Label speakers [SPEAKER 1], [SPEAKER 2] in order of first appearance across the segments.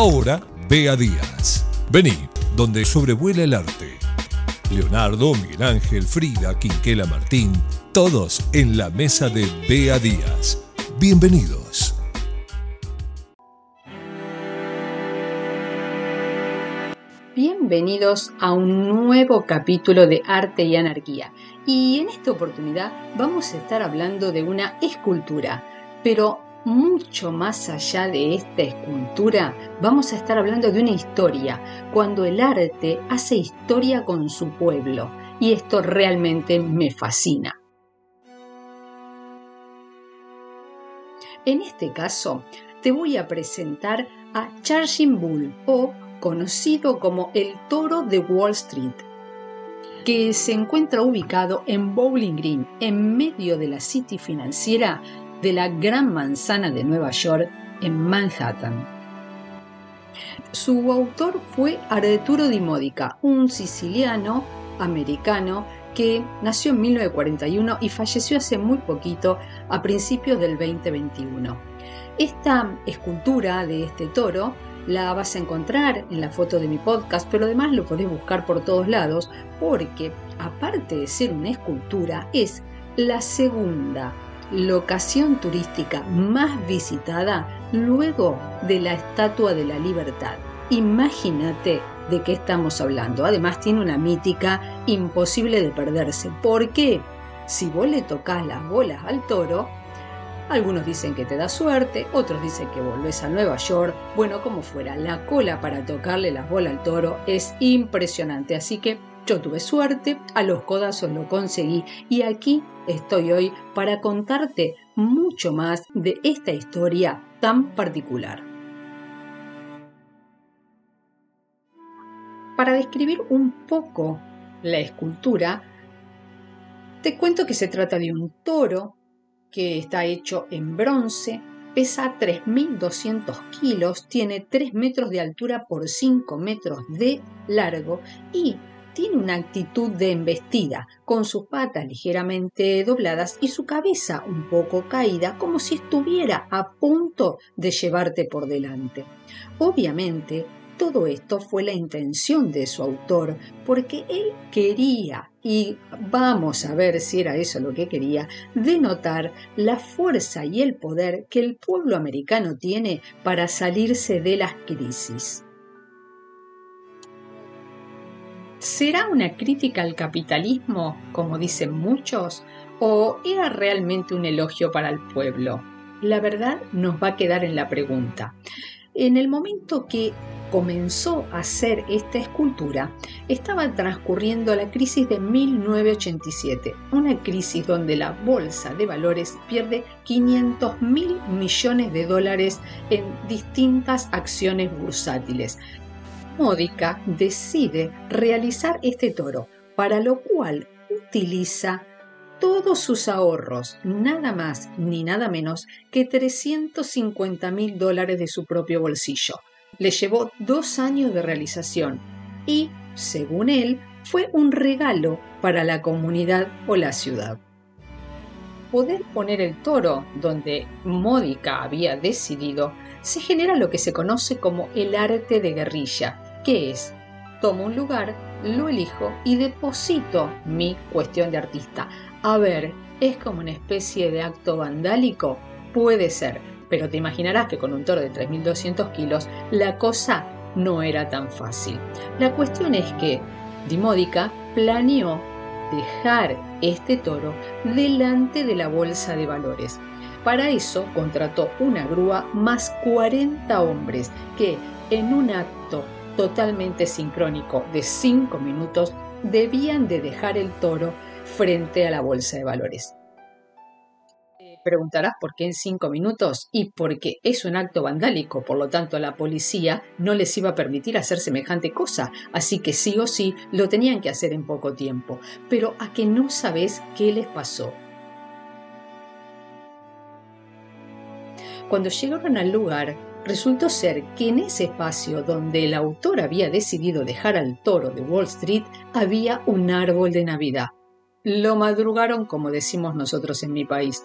[SPEAKER 1] Ahora, Bea Díaz. Vení, donde sobrevuela el arte. Leonardo, Miguel Ángel, Frida, Quinquela Martín, todos en la mesa de Bea Díaz. Bienvenidos.
[SPEAKER 2] Bienvenidos a un nuevo capítulo de Arte y Anarquía. Y en esta oportunidad vamos a estar hablando de una escultura, pero mucho más allá de esta escultura, vamos a estar hablando de una historia, cuando el arte hace historia con su pueblo. Y esto realmente me fascina. En este caso, te voy a presentar a Charging Bull, o conocido como el toro de Wall Street, que se encuentra ubicado en Bowling Green, en medio de la City financiera de la Gran Manzana de Nueva York en Manhattan. Su autor fue Arturo Di Modica, un siciliano americano que nació en 1941 y falleció hace muy poquito, a principios del 2021. Esta escultura de este toro la vas a encontrar en la foto de mi podcast, pero además lo podés buscar por todos lados porque, aparte de ser una escultura, es la segunda locación turística más visitada luego de la Estatua de la Libertad. Imagínate de qué estamos hablando. Además tiene una mítica imposible de perderse. ¿Por qué? Si vos le tocas las bolas al toro, algunos dicen que te da suerte, otros dicen que volvés a Nueva York. Bueno, como fuera, la cola para tocarle las bolas al toro es impresionante. Así que yo tuve suerte, a los codazos lo conseguí y aquí estoy hoy para contarte mucho más de esta historia tan particular. Para describir un poco la escultura, te cuento que se trata de un toro que está hecho en bronce, pesa 3.200 kilos, tiene 3 metros de altura por 5 metros de largo y tiene una actitud de embestida, con sus patas ligeramente dobladas y su cabeza un poco caída, como si estuviera a punto de llevarte por delante. Obviamente, todo esto fue la intención de su autor, porque él quería, y vamos a ver si era eso lo que quería, denotar la fuerza y el poder que el pueblo americano tiene para salirse de las crisis. ¿Será una crítica al capitalismo, como dicen muchos, o era realmente un elogio para el pueblo? La verdad nos va a quedar en la pregunta. En el momento que comenzó a hacer esta escultura, estaba transcurriendo la crisis de 1987, una crisis donde la bolsa de valores pierde 500 mil millones de dólares en distintas acciones bursátiles, Módica decide realizar este toro, para lo cual utiliza todos sus ahorros, nada más ni nada menos que 350 mil dólares de su propio bolsillo. Le llevó dos años de realización y, según él, fue un regalo para la comunidad o la ciudad. Poder poner el toro donde Módica había decidido se genera lo que se conoce como el arte de guerrilla, ¿Qué es? Tomo un lugar, lo elijo y deposito mi cuestión de artista. A ver, ¿es como una especie de acto vandálico? Puede ser, pero te imaginarás que con un toro de 3.200 kilos la cosa no era tan fácil. La cuestión es que Dimódica planeó dejar este toro delante de la bolsa de valores. Para eso contrató una grúa más 40 hombres que en un acto totalmente sincrónico de 5 minutos debían de dejar el toro frente a la bolsa de valores. Preguntarás por qué en 5 minutos y porque es un acto vandálico, por lo tanto la policía no les iba a permitir hacer semejante cosa, así que sí o sí lo tenían que hacer en poco tiempo. Pero a que no sabes qué les pasó. Cuando llegaron al lugar, Resultó ser que en ese espacio donde el autor había decidido dejar al toro de Wall Street había un árbol de Navidad. Lo madrugaron como decimos nosotros en mi país.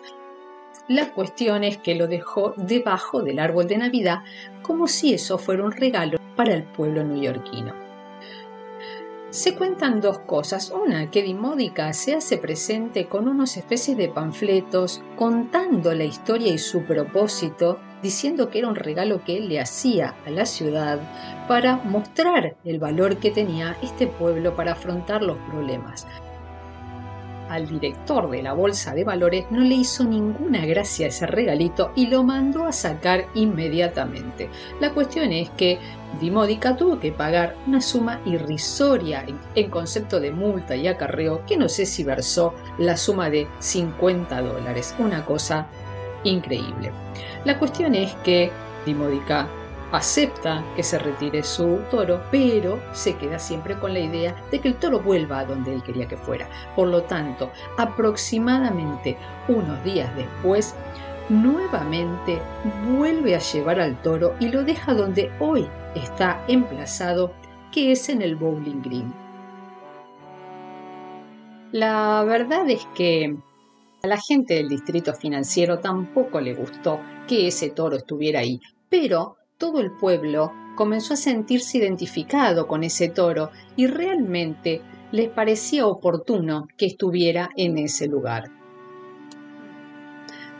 [SPEAKER 2] La cuestión es que lo dejó debajo del árbol de Navidad como si eso fuera un regalo para el pueblo neoyorquino. Se cuentan dos cosas. Una, que Dimódica se hace presente con unas especies de panfletos contando la historia y su propósito, diciendo que era un regalo que él le hacía a la ciudad para mostrar el valor que tenía este pueblo para afrontar los problemas al director de la bolsa de valores no le hizo ninguna gracia ese regalito y lo mandó a sacar inmediatamente. La cuestión es que Dimódica tuvo que pagar una suma irrisoria en, concepto de multa y acarreo que no sé si versó la suma de 50 dólares, una cosa increíble. La cuestión es que Dimódica acepta que se retire su toro, pero se queda siempre con la idea de que el toro vuelva a donde él quería que fuera. Por lo tanto, aproximadamente unos días después, nuevamente vuelve a llevar al toro y lo deja donde hoy está emplazado, que es en el Bowling Green. La verdad es que a la gente del distrito financiero tampoco le gustó que ese toro estuviera ahí, pero todo el pueblo comenzó a sentirse identificado con ese toro y realmente les parecía oportuno que estuviera en ese lugar.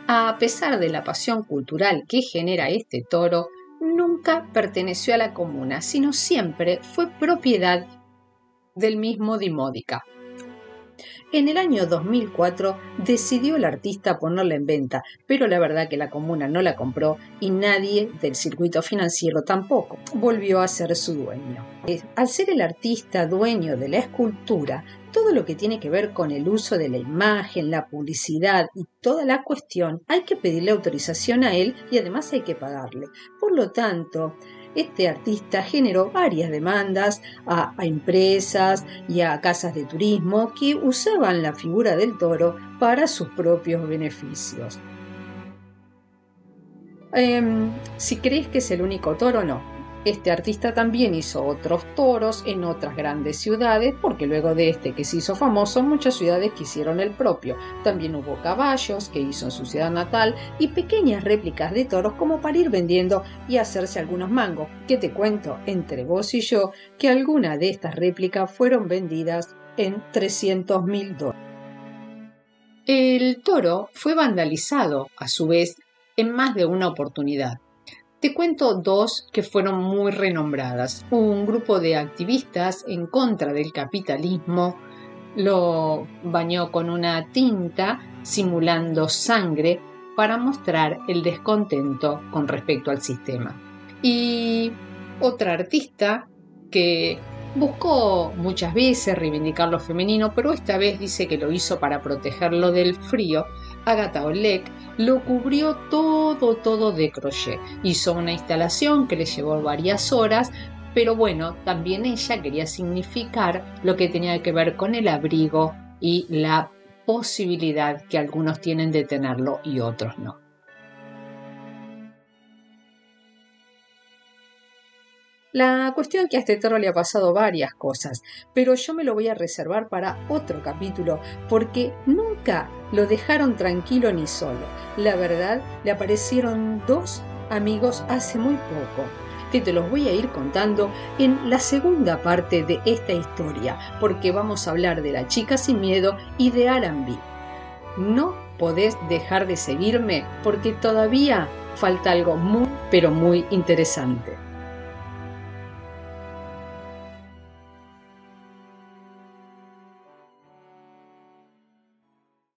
[SPEAKER 2] A pesar de la pasión cultural que genera este toro, nunca perteneció a la comuna, sino siempre fue propiedad del mismo Dimódica. En el año 2004 decidió el artista ponerla en venta, pero la verdad que la comuna no la compró y nadie del circuito financiero tampoco. Volvió a ser su dueño. Al ser el artista dueño de la escultura, todo lo que tiene que ver con el uso de la imagen, la publicidad y toda la cuestión, hay que pedirle autorización a él y además hay que pagarle. Por lo tanto, este artista generó varias demandas a, empresas y a casas de turismo que usaban la figura del toro para sus propios beneficios. Em, si crees que es el único toro, no. Este artista también hizo otros toros en otras grandes ciudades, porque luego de este que se hizo famoso, muchas ciudades quisieron el propio. También hubo caballos que hizo en su ciudad natal y pequeñas réplicas de toros como para ir vendiendo y hacerse algunos mangos. Que te cuento entre vos y yo que algunas de estas réplicas fueron vendidas en 300 mil dólares. El toro fue vandalizado, a su vez, en más de una oportunidad. Te cuento dos que fueron muy renombradas. Un grupo de activistas en contra del capitalismo lo bañó con una tinta simulando sangre para mostrar el descontento con respecto al sistema. Y otra artista que buscó muchas veces reivindicar lo femenino, pero esta vez dice que lo hizo para protegerlo del frío, Agatha Oleg lo cubrió todo, todo de crochet. Hizo una instalación que le llevó varias horas, pero bueno, también ella quería significar lo que tenía que ver con el abrigo y la posibilidad que algunos tienen de tenerlo y otros no. La cuestión que a este toro le ha pasado varias cosas, pero yo me lo voy a reservar para otro capítulo porque nunca lo dejaron tranquilo ni solo. La verdad, le aparecieron dos amigos hace muy poco que te los voy a ir contando en la segunda parte de esta historia, porque vamos a hablar de la chica sin miedo y de Arambi. No podés dejar de seguirme porque todavía falta algo muy, pero muy interesante.